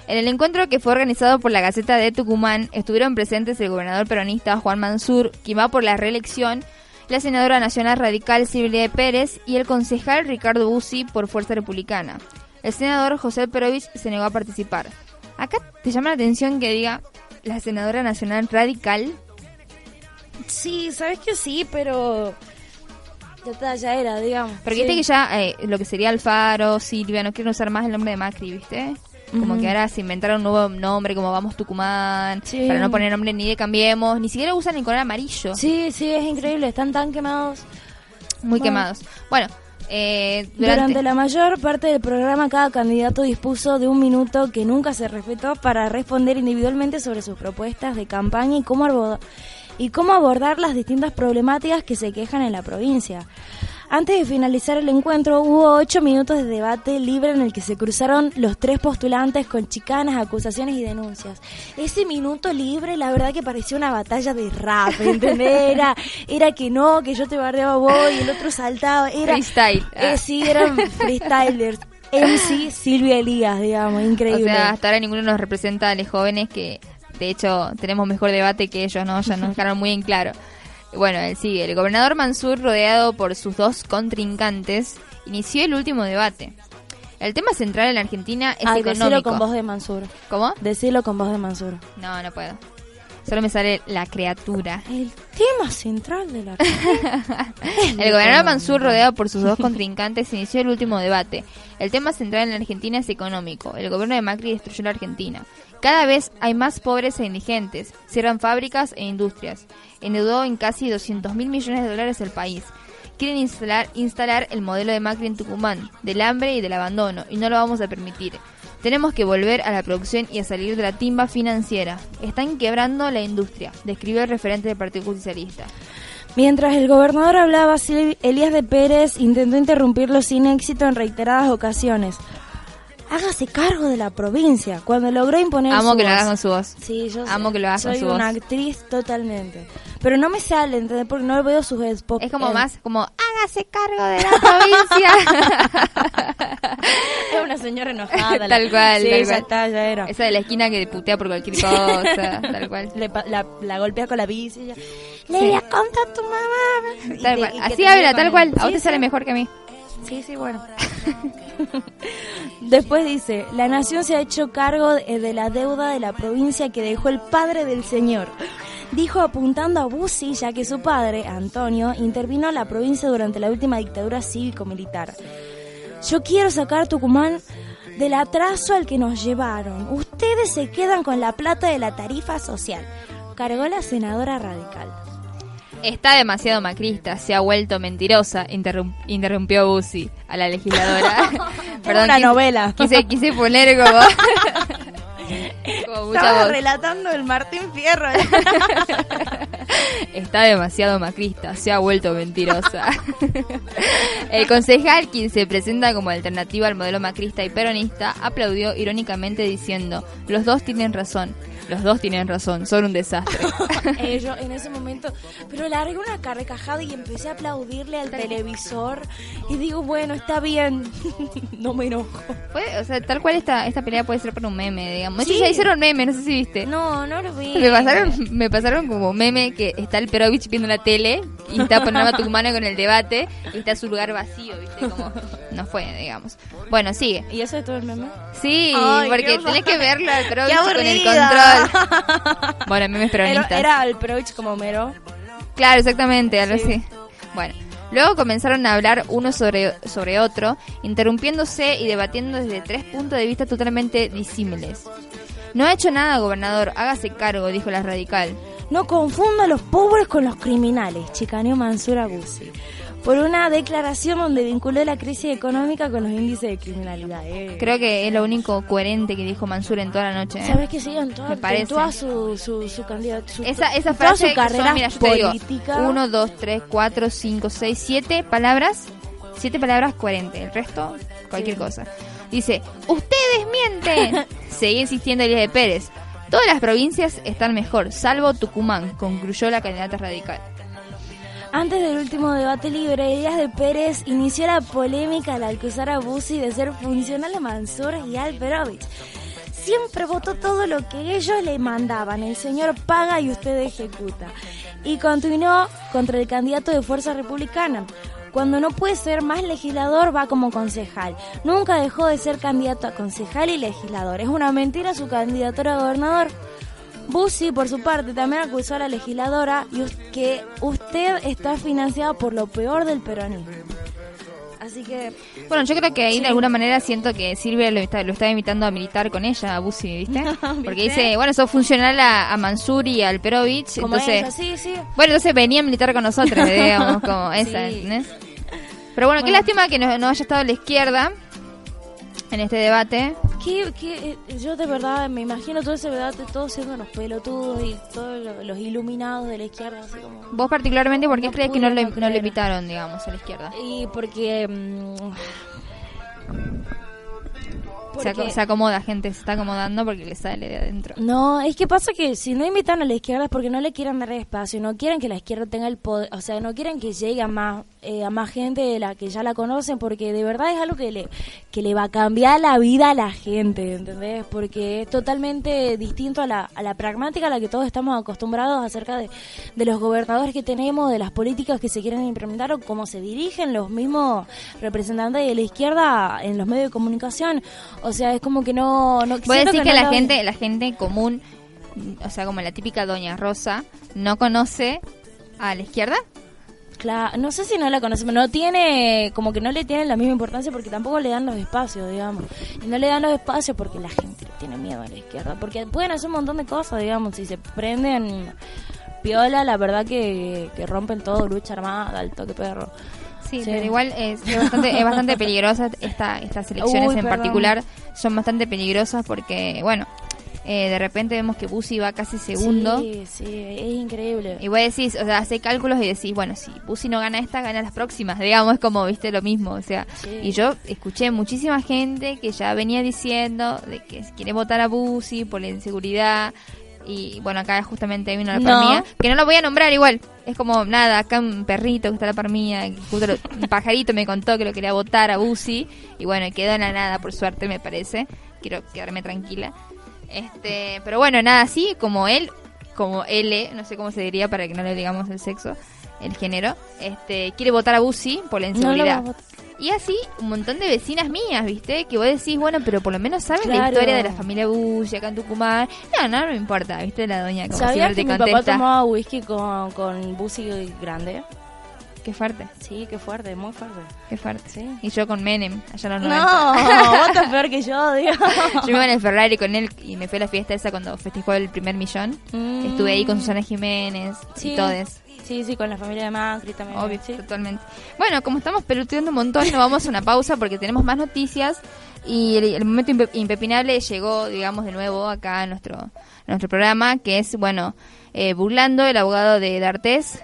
En el encuentro que fue organizado por la Gaceta de Tucumán, estuvieron presentes el gobernador peronista Juan Mansur, quien va por la reelección, la senadora nacional radical Silvia Pérez y el concejal Ricardo Bussi por Fuerza Republicana. El senador José Perovich se negó a participar. Acá te llama la atención que diga la senadora nacional radical. Sí, sabes que sí, pero ya, está, ya era, digamos. Sí. viste que ya eh, lo que sería Alfaro, Silvia, no quieren usar más el nombre de Macri, ¿viste? Como que ahora se inventaron un nuevo nombre como Vamos Tucumán, Sí. para no poner nombre ni de Cambiemos, ni siquiera usan el color amarillo. Sí, sí, es increíble, están tan quemados. Muy Bueno. quemados. Bueno, eh, Durante... durante... la mayor parte del programa, cada candidato dispuso de un minuto que nunca se respetó para responder individualmente sobre sus propuestas de campaña y cómo, y cómo abordar las distintas problemáticas que se quejan en la provincia. Antes de finalizar el encuentro, hubo ocho minutos de debate libre en el que se cruzaron los tres postulantes con chicanas, acusaciones y denuncias. Ese minuto libre, la verdad que parecía una batalla de rap, ¿entendés? Era, era que no, que yo te bardeaba a vos y el otro saltaba. Era, Freestyle. Ah. eh, sí, eran freestylers. MC Silvia Elías, digamos, increíble. O sea, hasta ahora ninguno nos representa a los jóvenes que, de hecho, tenemos mejor debate que ellos, ¿no? Ya nos dejaron muy en claro. Bueno, él sigue. El gobernador Mansur, rodeado por sus dos contrincantes, inició el último debate. El tema central en la Argentina es Ay, económico. decilo con voz de Mansur. ¿Cómo? Decilo con voz de Mansur. No, no puedo. Solo me sale la criatura. El tema central de la... El gobernador Mansur, rodeado por sus dos contrincantes, inició el último debate. El tema central en la Argentina es económico. El gobierno de Macri destruyó la Argentina. Cada vez hay más pobres e indigentes. Cierran fábricas e industrias. Endeudó en casi 200 mil millones de dólares el país. Quieren instalar, instalar el modelo de Macri en Tucumán, del hambre y del abandono, y no lo vamos a permitir. Tenemos que volver a la producción y a salir de la timba financiera. Están quebrando la industria, describió el referente del Partido Justicialista. Mientras el gobernador hablaba, Elías de Pérez intentó interrumpirlo sin éxito en reiteradas ocasiones. Hágase cargo de la provincia. Cuando logró imponer Amo su que lo hagas con su voz. Sí, yo Amo sé. que lo hagas con Soy una actriz totalmente. Pero no me sale, ¿entendés? Porque no veo sus spots. Es como Eh, más, como, hágase cargo de la provincia. Es una señora enojada. tal cual, Sí, tal ya cual. está, ya era. Esa de la esquina que putea por cualquier cosa, tal cual. Le pa- la, la golpea con la bici y ya, Le Sí. voy a contar a tu mamá. Tal cual. Así habla, tal cual. el- A Sí, te sale sí. mejor que a mí. Sí, sí, bueno. Después dice, la nación se ha hecho cargo de de la deuda de la provincia que dejó el padre del señor. Dijo apuntando a Bussi, ya que su padre, Antonio, intervino en la provincia durante la última dictadura cívico-militar. Yo quiero sacar Tucumán del atraso al que nos llevaron. Ustedes se quedan con la plata de la tarifa social. Cargó la senadora radical. Está demasiado macrista, se ha vuelto mentirosa, interrum- interrumpió Bussi a la legisladora. una quise- novela. Quise, quise poner como, Estaba relatando el Martín Fierro. Está demasiado macrista, se ha vuelto mentirosa. El concejal, quien se presenta como alternativa al modelo macrista y peronista, aplaudió irónicamente diciendo, los dos tienen razón, los dos tienen razón, son un desastre. Eh, yo en ese momento, pero largué una carcajada y empecé a aplaudirle al televisor y digo, bueno, está bien, no me enojo. Fue, o sea, tal cual esta, esta pelea puede ser por un meme, digamos. Sí. Ya hicieron meme, no sé si viste. No, no lo vi. Me pasaron, me pasaron como meme que está el Perovich viendo la tele y está Panorama Tucumano con el debate y está su lugar vacío, ¿viste? Como no fue, digamos. Bueno, sigue. ¿Y eso de todo el meme? Sí, Ay, porque tenés que verlo al Perovich con el aburrida. Control. Bueno, memes Era, peronistas. era el Proich como mero. Claro, exactamente, algo Sí. así. Bueno, luego comenzaron a hablar uno sobre, sobre otro, interrumpiéndose y debatiendo desde tres puntos de vista totalmente disímiles. No ha hecho nada, gobernador, hágase cargo, dijo la radical. No confunda a los pobres con los criminales, chicaneó Mansur Abusi. Por una declaración donde vinculó la crisis económica con los índices de criminalidad. Eh. Creo que es lo único coherente que dijo Mansur en toda la noche. ¿eh? ¿Sabes que sí? En toda, Me parece. en toda su, su, su candidato. su- Esa, esa frase su carrera son, mira, yo te digo, política. uno, dos, tres, cuatro, cinco, seis, siete palabras, siete palabras coherentes, el resto, cualquier Sí. cosa. Dice, ustedes mienten. Seguía insistiendo Elías de Pérez. Todas las provincias están mejor, salvo Tucumán, concluyó la candidata radical. Antes del último debate libre, Elías de Pérez inició la polémica al acusar a Bussi de ser funcional a Mansur y Alperovich. Siempre votó todo lo que ellos le mandaban. El señor paga y usted ejecuta. Y continuó contra el candidato de Fuerza Republicana. Cuando no puede ser más legislador, va como concejal. Nunca dejó de ser candidato a concejal y legislador. Es una mentira su candidatura a gobernador. Bussi, por su parte, también acusó a la legisladora que usted está financiado por lo peor del peronismo. Así que, Bueno, yo creo que ahí Sí. de alguna manera siento que Silvia lo está, lo está invitando a militar con ella, a Bussi, ¿viste? Porque dice, bueno, sos funcional a, a Mansur y al Perovich, como entonces... ella, sí, sí. Bueno, entonces venía a militar con nosotros, digamos, como esa, Sí. ¿entendés? Pero bueno, qué Bueno. lástima que no, no haya estado la izquierda en este debate. ¿Qué, qué, eh, yo de verdad me imagino todo ese debate, todos siendo los pelotudos y todos lo- los iluminados de la izquierda, así como... Vos particularmente, ¿por qué No crees que no le, no creer. invitaron, digamos, a la izquierda? Y porque... mm, Se, se acomoda, gente, se está acomodando porque le sale de adentro. No, es que pasa que si no invitan a la izquierda es porque no le quieren dar espacio, no quieren que la izquierda tenga el poder, o sea, no quieren que llegue a más, eh, a más gente de la que ya la conocen, porque de verdad es algo que le, que le va a cambiar la vida a la gente, ¿entendés? Porque es totalmente distinto a la, a la pragmática a la que todos estamos acostumbrados acerca de, de los gobernadores que tenemos, de las políticas que se quieren implementar o cómo se dirigen los mismos representantes de la izquierda en los medios de comunicación. O sea, es como que no... no Voy a decir que, no la gente, la gente común, o sea, como la típica Doña Rosa, no conoce a la izquierda. Claro, no sé si no la conocen, pero no tiene, como que no le tienen la misma importancia porque tampoco le dan los espacios, digamos. Y no le dan los espacios porque la gente le tiene miedo a la izquierda. Porque pueden hacer un montón de cosas, digamos. Si se prenden piola, la verdad que, que rompen todo, lucha armada, al toque perro. Sí, Sí. pero igual es, es bastante, es bastante peligrosa esta, estas elecciones Uy, en perdón. particular. Son bastante peligrosas porque, bueno, eh, de repente vemos que Bussi va casi segundo. Sí, sí, es increíble. Y vos decís, o sea, hace cálculos y decís, bueno, si Bussi no gana esta, gana las próximas. Digamos, es como, viste, lo mismo. O sea, Sí. y yo escuché muchísima gente que ya venía diciendo de que quiere votar a Bussi por la inseguridad. Y bueno, acá justamente a la No. que no lo voy a nombrar igual. Es como, nada, acá un perrito que está la par mía, que justo lo- un pajarito me contó que lo quería votar a Bussi. Y bueno, quedó en la nada, por suerte, me parece. Quiero quedarme tranquila. Este, pero bueno, nada, así como él, como L, no sé cómo se diría para que no le digamos el sexo, el género, este, quiere votar a Bussi por la No inseguridad. Y así, un montón de vecinas mías, ¿viste? Que vos decís, bueno, pero por lo menos saben la historia de la familia Bush acá en Tucumán. No, no, no me importa, ¿viste? La doña como ¿Sabías siempre que te mi papá tomaba whisky con, con grande? Qué fuerte, Sí, qué fuerte, muy fuerte. qué fuerte. Sí. Y yo con Menem, allá en los No, 90. vos estás peor que yo, digo. Yo iba en el Ferrari con él y me fui a la fiesta esa cuando festejó el primer millón. Mm. Estuve ahí con Susana Jiménez Sí. y todes. Sí, sí, con la familia de Macri también. Obvio, sí. totalmente. Bueno, como estamos peloteando un montón, nos vamos a una pausa porque tenemos más noticias y el, el momento impe- impepinable llegó, digamos, de nuevo acá a nuestro, a nuestro programa, que es, bueno, eh, burlando el abogado de D'Artés,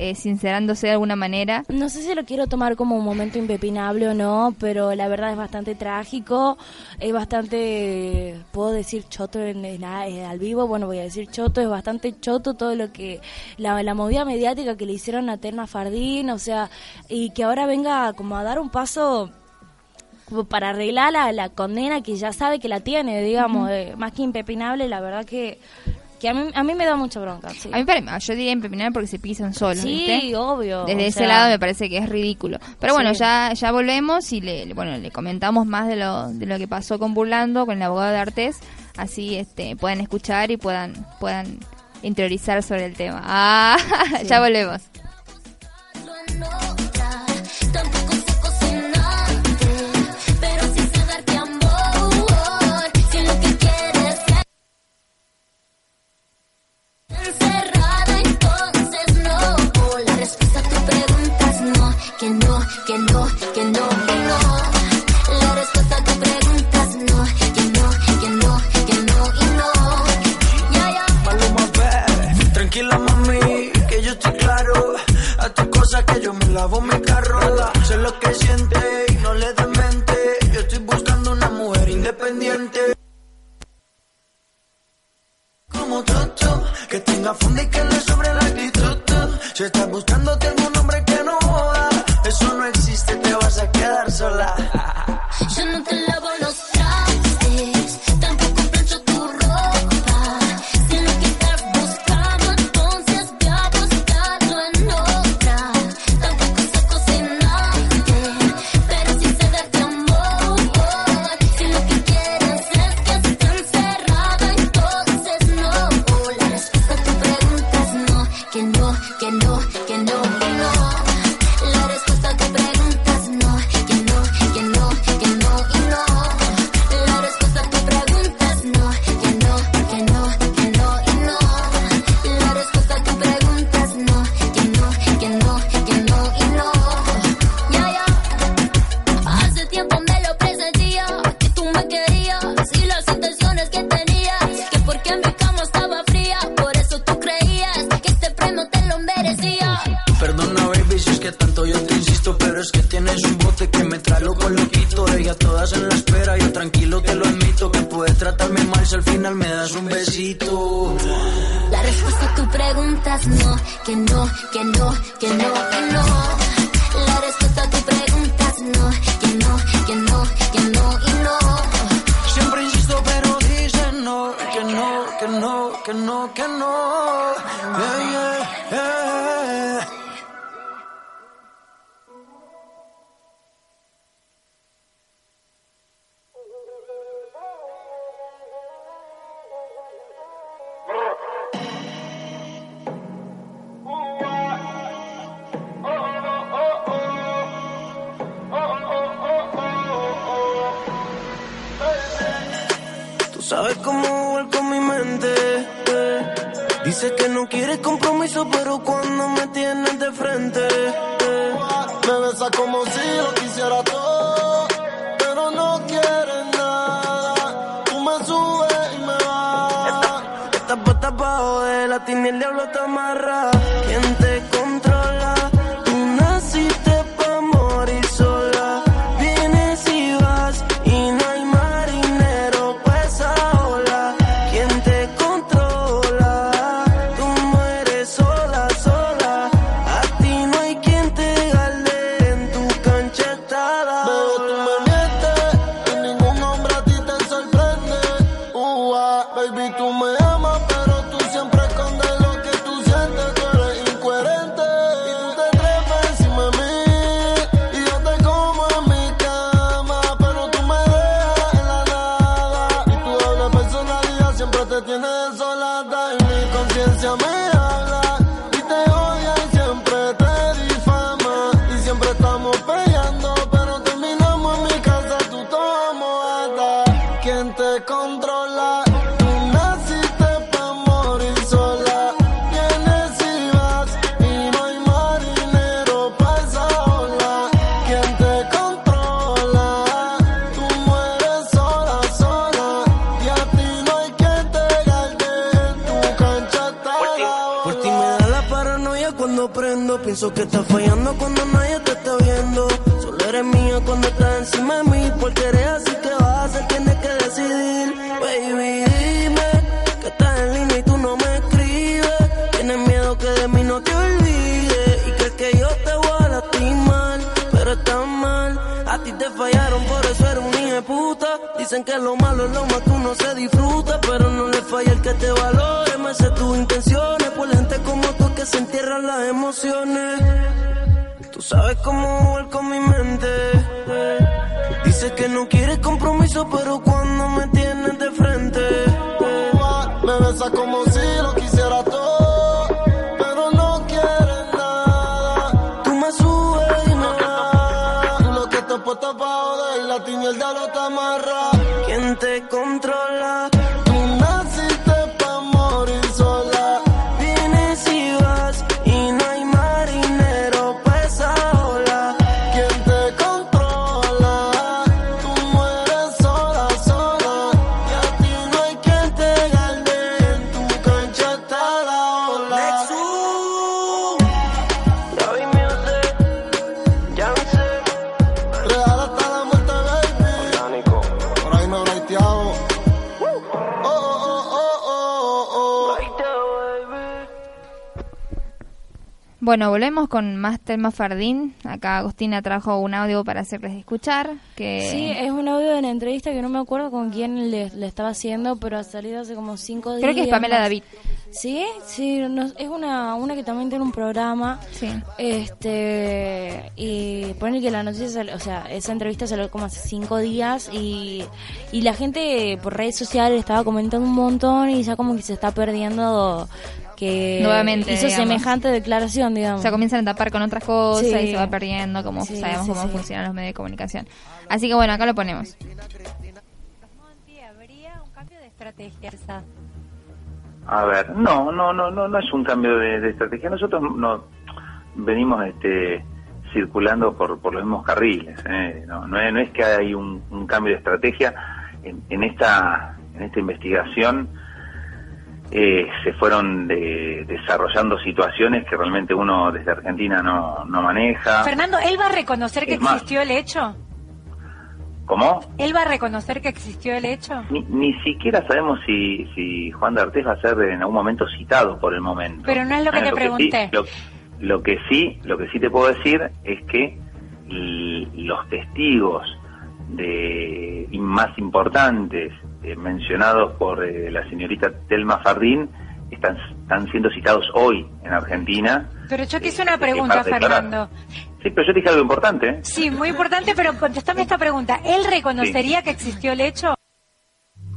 eh, sincerándose de alguna manera. No sé si lo quiero tomar como un momento impepinable o no, pero la verdad es bastante trágico, es bastante, puedo decir choto en, en- en- al vivo, bueno voy a decir choto, es bastante choto todo lo que, la, la movida mediática que le hicieron a Terna Fardín, o sea, y que ahora venga como a dar un paso para arreglar la, la condena que ya sabe que la tiene, digamos, eh, más que impepinable, la verdad que, que a, mí, a mí me da mucha bronca. Sí, A mí yo diría impepinable porque se pisan solos, Sí, ¿viste? obvio. Desde ese sea, lado me parece que es ridículo. Pero bueno, Sí. ya ya volvemos y le, le- bueno le comentamos más de lo de lo que pasó con Burlando, con el abogado de Artés, así este puedan escuchar y puedan puedan interiorizar sobre el tema. Ah, ya volvemos. Todas en la espera, yo tranquilo te lo admito, que puedes tratarme mal si al final me das un besito. La respuesta a tu pregunta no, que no, que no, que no, que no. La respuesta a tu pregunta no, que no, que no, que no y no. Dice que no quieres compromiso, pero cuando me tienes de frente. Me besa como si lo quisiera todo, pero no quieres nada. Tú me subes y me bajas. Estás puesta pa' joder, la tiene el diablo te amarra. te tiene desolada y mi conciencia me que estás fallando cuando nadie te está viendo. Solo eres mía cuando estás encima de mí. Porque eres así que vas a hacer, tienes que decidir. Baby, dime que estás en línea y tú no me escribes. Tienes miedo que de mí no te olvides. Y crees que yo te voy a lastimar. Pero estás mal. A ti te fallaron, por eso eres un hijo de puta. Dicen que lo malo es lo más que uno se disfruta. Pero no le falla el que te valore. Me sé tus intenciones. Por gente como tú se entierran las emociones. Tú sabes cómo con mi mente. Dices que no quieres compromiso, pero cuando me tienes de frente. Me besa como si lo quisiera todo, pero no quieres nada. Tú lo puesta pa' joder, la tiña el diablo te amarra. ¿Quién te controla? Bueno, volvemos con más Telma Fardín. Acá Agustina trajo un audio para hacerles escuchar. Que Sí, es un audio de la entrevista que no me acuerdo con quién le, le estaba haciendo, pero ha salido hace como cinco días. Creo que es Pamela más. David. ¿Sí? Sí, no- es una, una que también tiene un programa. Sí. Este, y ponen que la noticia, salió- o sea, esa entrevista salió como hace cinco días y, y la gente por redes sociales estaba comentando un montón y ya como que se está perdiendo que Nuevamente, hizo digamos. semejante declaración, digamos. O sea, comienzan a tapar con otras cosas Sí. y se va perdiendo, como Sí, sabemos sí, cómo sí. funcionan los medios de comunicación. Así que bueno, acá lo ponemos. habría un cambio de estrategia. A ver, no, no, no, no, no es un cambio de, de estrategia. Nosotros no venimos este, circulando por, por los mismos carriles. ¿eh? No, no, es, no es que hay un, un cambio de estrategia en, en esta en esta investigación. Eh, se fueron de- desarrollando situaciones que realmente uno desde Argentina no, no maneja. Fernando, ¿él va a reconocer que más. existió el hecho? ¿Cómo? ¿Él va a reconocer que existió el hecho? Ni, ni siquiera sabemos si, si Juan de Artés va a ser en algún momento citado por el momento. Pero no es lo que Eh, te sí- pregunté. lo, lo que sí, lo que sí te puedo decir es que los testigos de más importantes eh, mencionados por eh, la señorita Telma Fardín están, están siendo citados hoy en Argentina. Pero yo te hice una pregunta. Fernando. Sí, pero yo te dije algo importante. ¿eh? Sí, muy importante, pero contestame esta pregunta. ¿Él reconocería que existió el hecho?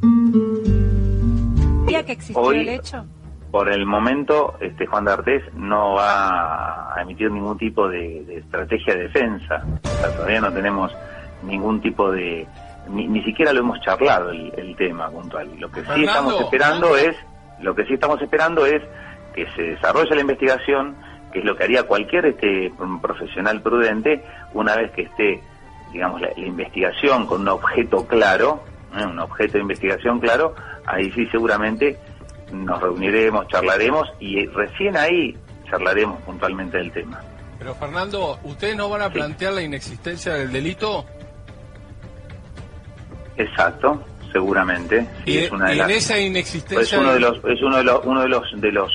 ¿Reconocería que existió Hoy- el hecho? Por el momento, este Juan de Artés no va a emitir ningún tipo de, de estrategia de defensa. O sea, todavía no tenemos ningún tipo de... Ni, ni siquiera lo hemos charlado el, el tema puntual. Lo que sí Fernando, estamos esperando es... Lo que sí estamos esperando es que se desarrolle la investigación, que es lo que haría cualquier este profesional prudente una vez que esté, digamos, la, la investigación con un objeto claro, ¿eh? un objeto de investigación claro, ahí sí seguramente nos reuniremos, charlaremos y recién ahí charlaremos puntualmente del tema. Pero Fernando, ¿ustedes no van a plantear la inexistencia del delito? Exacto, seguramente. sí, Y, es una de y las- en esa es inexistencia... uno de los es uno de los uno de los de los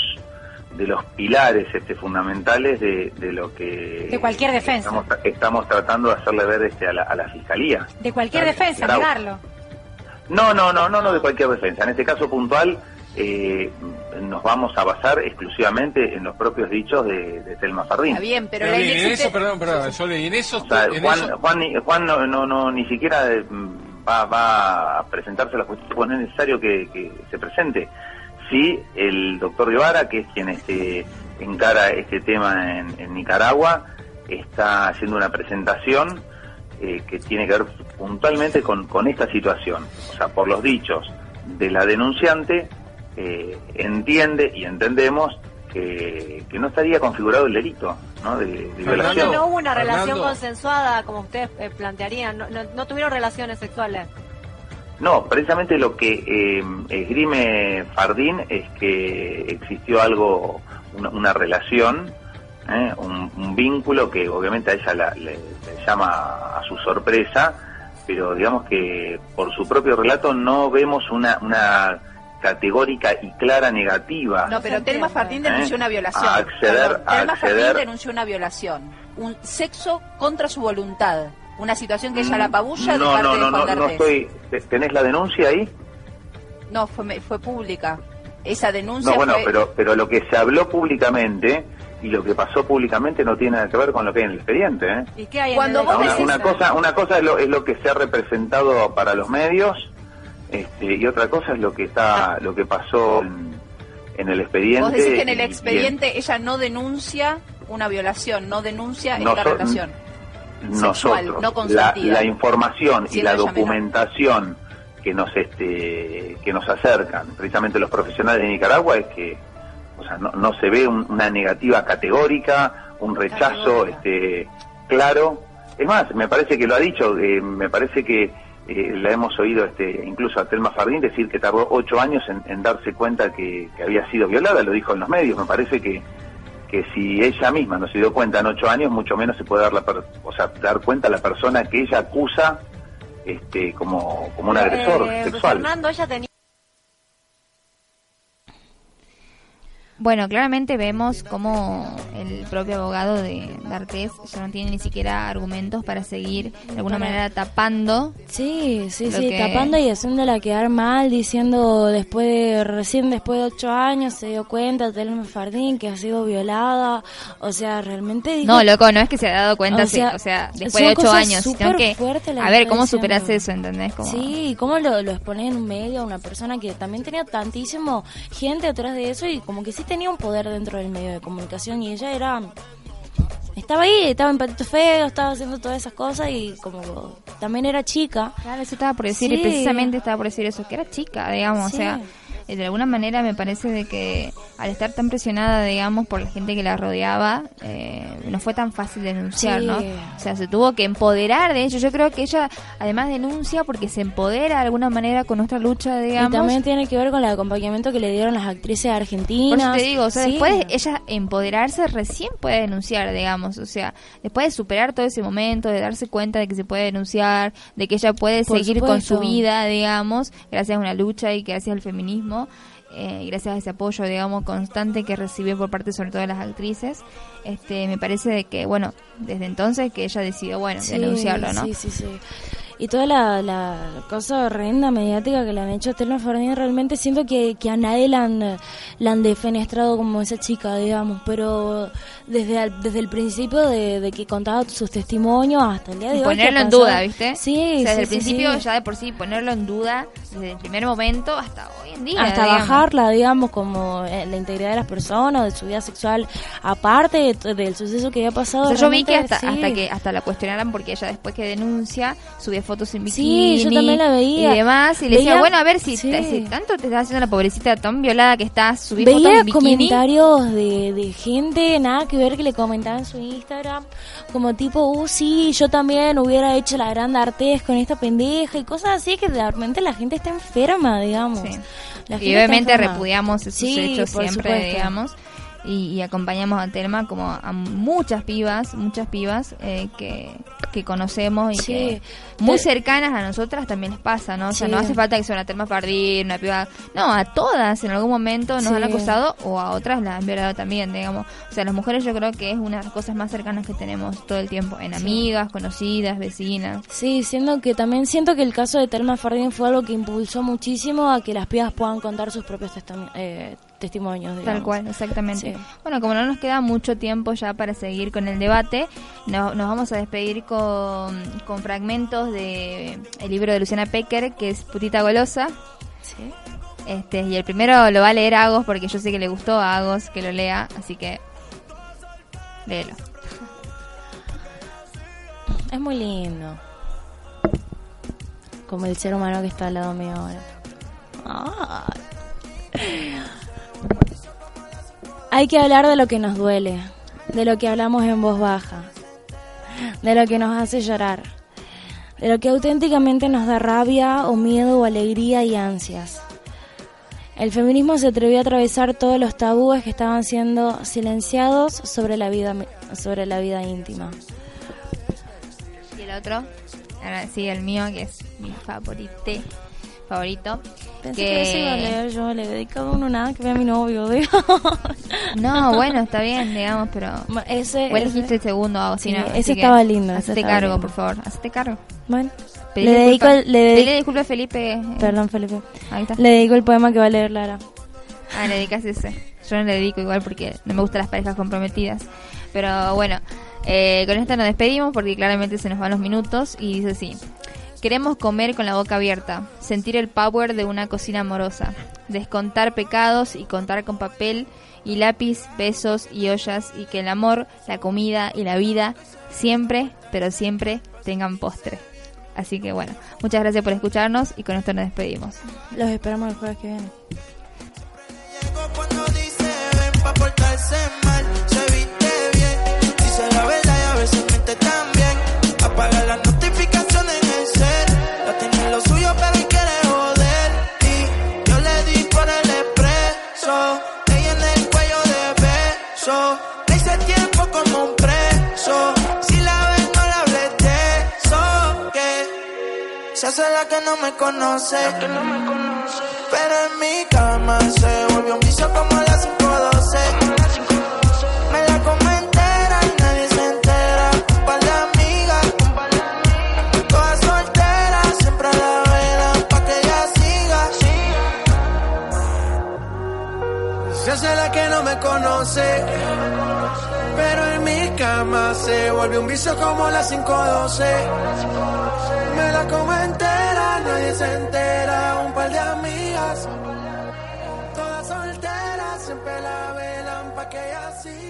de los pilares este fundamentales de, de lo que De cualquier defensa. estamos, estamos tratando de hacerle ver este a la, a la fiscalía De cualquier defensa, negarlo. No, no, no, no, no de cualquier defensa. En este caso puntual eh, nos vamos a basar exclusivamente en los propios dichos de, de Telma Fardín. Está bien, pero Pero la bien, en eso, perdón, perdón, en eso... O sea, en Juan, eso- Juan, ni- Juan no, no, no, ni siquiera eh, va, va a presentarse la justicia, pues no es necesario que, se presente. sí, el doctor Guevara, que es quien este, encara este tema en, Nicaragua, está haciendo una presentación eh, que tiene que ver puntualmente con, con esta situación. O sea, por los dichos de la denunciante, eh, entiende y entendemos que, que no estaría configurado el delito ¿no? de, de no hubo una relación Fernando. consensuada como ustedes eh, plantearían, no, no, no tuvieron relaciones sexuales. No, precisamente lo que eh, esgrime Fardín es que existió algo, una, una relación, ¿eh? un, un vínculo que obviamente a ella la- le, le llama a su sorpresa, pero digamos que por su propio relato no vemos una, una categórica y clara negativa. No, pero Telma Fardín denunció ¿Eh? una violación. A acceder- Perdón, a Telma acceder- Fardín denunció una violación. Un sexo contra su voluntad. Una situación que ella la apabulla de No, parte no, de no, Juan no, no estoy. ¿Tenés la denuncia ahí? No, fue, me- fue pública. Esa denuncia No, bueno, fue... pero, pero lo que se habló públicamente y lo que pasó públicamente no tiene nada que ver con lo que hay en el expediente. ¿eh? ¿Y qué hay en Cuando el vos una, decís- una cosa, una cosa es lo, es lo que se ha representado para los medios este, y otra cosa es lo que está, lo que pasó en, en el expediente. Vos decís que en el en- expediente ella no denuncia una violación, no denuncia No esta so- relación. nosotros sexual, no la, consentida. la información y la menor. documentación que nos este que nos acercan precisamente los profesionales de Nicaragua es que o sea no, no se ve un- una negativa categórica un rechazo este claro es más me parece que lo ha dicho eh, me parece que eh, la hemos oído este incluso a Telma Fardín decir que tardó ocho años en, en darse cuenta que, que había sido violada lo dijo en los medios me parece que que si ella misma no se dio cuenta en ocho años, mucho menos se puede dar, la per- o sea, dar cuenta a la persona que ella acusa este, como, como un agresor Eh, sexual. Fernando, ella tenía... Bueno, claramente vemos como el propio abogado de D'Artés ya no tiene ni siquiera argumentos para seguir de alguna Para- manera tapando. Sí, sí, sí, que- tapando y haciéndola quedar mal, diciendo después de, recién después de ocho años se dio cuenta Telma Fardín que ha sido violada, o sea, realmente No, loco, no es que se haya dado cuenta, O sí, sea, o sea, después de ocho años, que, a ver, ¿cómo superas eso, entendés? Como, Sí, ¿cómo lo, lo expones en un medio a una persona que también tenía tantísimo gente atrás de eso y como que sí tenía un poder dentro del medio de comunicación y ella era... Estaba ahí, estaba en Patito Feo, estaba haciendo todas esas cosas y como también era chica. Claro, eso estaba por decir, y precisamente estaba por decir eso, que era chica, digamos, Sí. o sea, de alguna manera me parece de que al estar tan presionada, digamos, por la gente que la rodeaba, eh, no fue tan fácil denunciar, Sí. ¿no? O sea, se tuvo que empoderar de ello. Yo creo que ella, además, denuncia porque se empodera de alguna manera con nuestra lucha, digamos. Y también tiene que ver con el acompañamiento que le dieron las actrices Por argentinas. eso te digo, o sea, Sí. después de ella empoderarse, recién puede denunciar, digamos. O sea, después de superar todo ese momento, de darse cuenta de que se puede denunciar, de que ella puede Por seguir con su vida, digamos, gracias a una lucha y gracias al feminismo. Eh, gracias a ese apoyo, digamos, constante que recibió por parte sobre todo de las actrices, este, me parece de que, bueno, desde entonces que ella decidió, bueno, Sí, denunciarlo, ¿no? Sí, sí, sí. Y toda la, la cosa horrenda mediática que le han hecho a Telma Fardín, realmente siento que, que a nadie la han, la han defenestrado como esa chica, digamos, pero desde, el- desde el principio de, de que contaba sus testimonios hasta el día de Y hoy. ponerlo en duda, ¿viste? Sí, O sea, desde sí, el sí, principio sí. ya de por sí ponerlo en duda, desde el primer momento hasta hoy en día. hasta digamos. bajarla, digamos, como eh, la integridad de las personas, de su vida sexual, aparte de del suceso que había pasado. O sea, yo vi que hasta, sí. hasta que hasta la cuestionaran porque ella después que denuncia subía fotos en Sí, bikini yo también la veía. y demás y le Veía- decía bueno a ver si, sí. si tanto te estás haciendo la pobrecita tan violada que estás subí fotos Veía en bikini comentarios de, de gente, nada que ver, que le comentaba en su Instagram, como tipo, uh, sí, yo también hubiera hecho la gran artes con esta pendeja y cosas así, que realmente la gente está enferma, digamos. La y gente obviamente repudiamos esos Sí, hechos siempre supuesto. digamos y, y acompañamos a Telma como a muchas pibas muchas pibas eh, que, que conocemos y Sí. que muy Te- cercanas a nosotras también les pasa, ¿no? O sea, Sí. no hace falta que sea una Telma Fardín, una piba... No, a todas en algún momento nos Sí. han acusado o a otras las han violado también, digamos. O sea, las mujeres yo creo que es una de las cosas más cercanas que tenemos todo el tiempo, en amigas, conocidas, vecinas. Sí, siendo que también siento que el caso de Telma Fardín fue algo que impulsó muchísimo a que las pibas puedan contar sus propios testami- eh, testimonios. Tal digamos. cual, exactamente. Sí. Bueno, como no nos queda mucho tiempo ya para seguir con el debate, no- nos vamos a despedir con, con fragmentos de el libro de Luciana Pecker, que es Putita Golosa. Este, y el primero lo va a leer Agos porque yo sé que le gustó a Agos que lo lea, así que léelo. Es muy lindo. Como el ser humano que está al lado mío ahora. Ay. Hay que hablar de lo que nos duele, de lo que hablamos en voz baja, de lo que nos hace llorar, de lo que auténticamente nos da rabia o miedo o alegría y ansias. El feminismo se atrevió a atravesar todos los tabúes que estaban siendo silenciados sobre la vida sobre la vida íntima. Y el otro, sí, el mío, que es mi favorito, favorito. Pensé que, se iba a leer, yo le he dedicado uno nada que vea a mi novio, digo. No, bueno, está bien, digamos, pero... Ese, Vos elegiste el segundo, Agos, Sí, ¿no? ese que estaba lindo, ese estaba cargo, lindo. por favor, hacete cargo. Bueno, Pedile le dedico, el- le dedico- a Felipe. eh, Perdón, Felipe. Ahí está. Le dedico el poema que va a leer Lara. Ah, le dedicas ese. Yo no le dedico igual porque no me gustan las parejas comprometidas. Pero bueno, eh, con esto nos despedimos porque claramente se nos van los minutos y dice así. Queremos comer con la boca abierta, sentir el power de una cocina amorosa, descontar pecados y contar con papel y lápiz, besos y ollas y que el amor, la comida y la vida siempre, pero siempre tengan postre. Así que bueno, muchas gracias por escucharnos y con esto nos despedimos. Los esperamos el jueves que viene. la Se hace la que no me conoce. Pero en mi cama se volvió un vicio como las 512. Me la como entera y nadie se entera. Un par de amigas, todas solteras, siempre a la vela pa' que ella siga. Se hace la que no me conoce. Pero en mi cama se volvió un vicio como las 512. Me la como entera, se entera. Un par de amigas, todas solteras, siempre la velan pa' que ella siga.